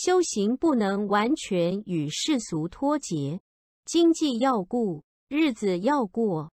修行不能完全与世俗脱节。经济要顾日子要过。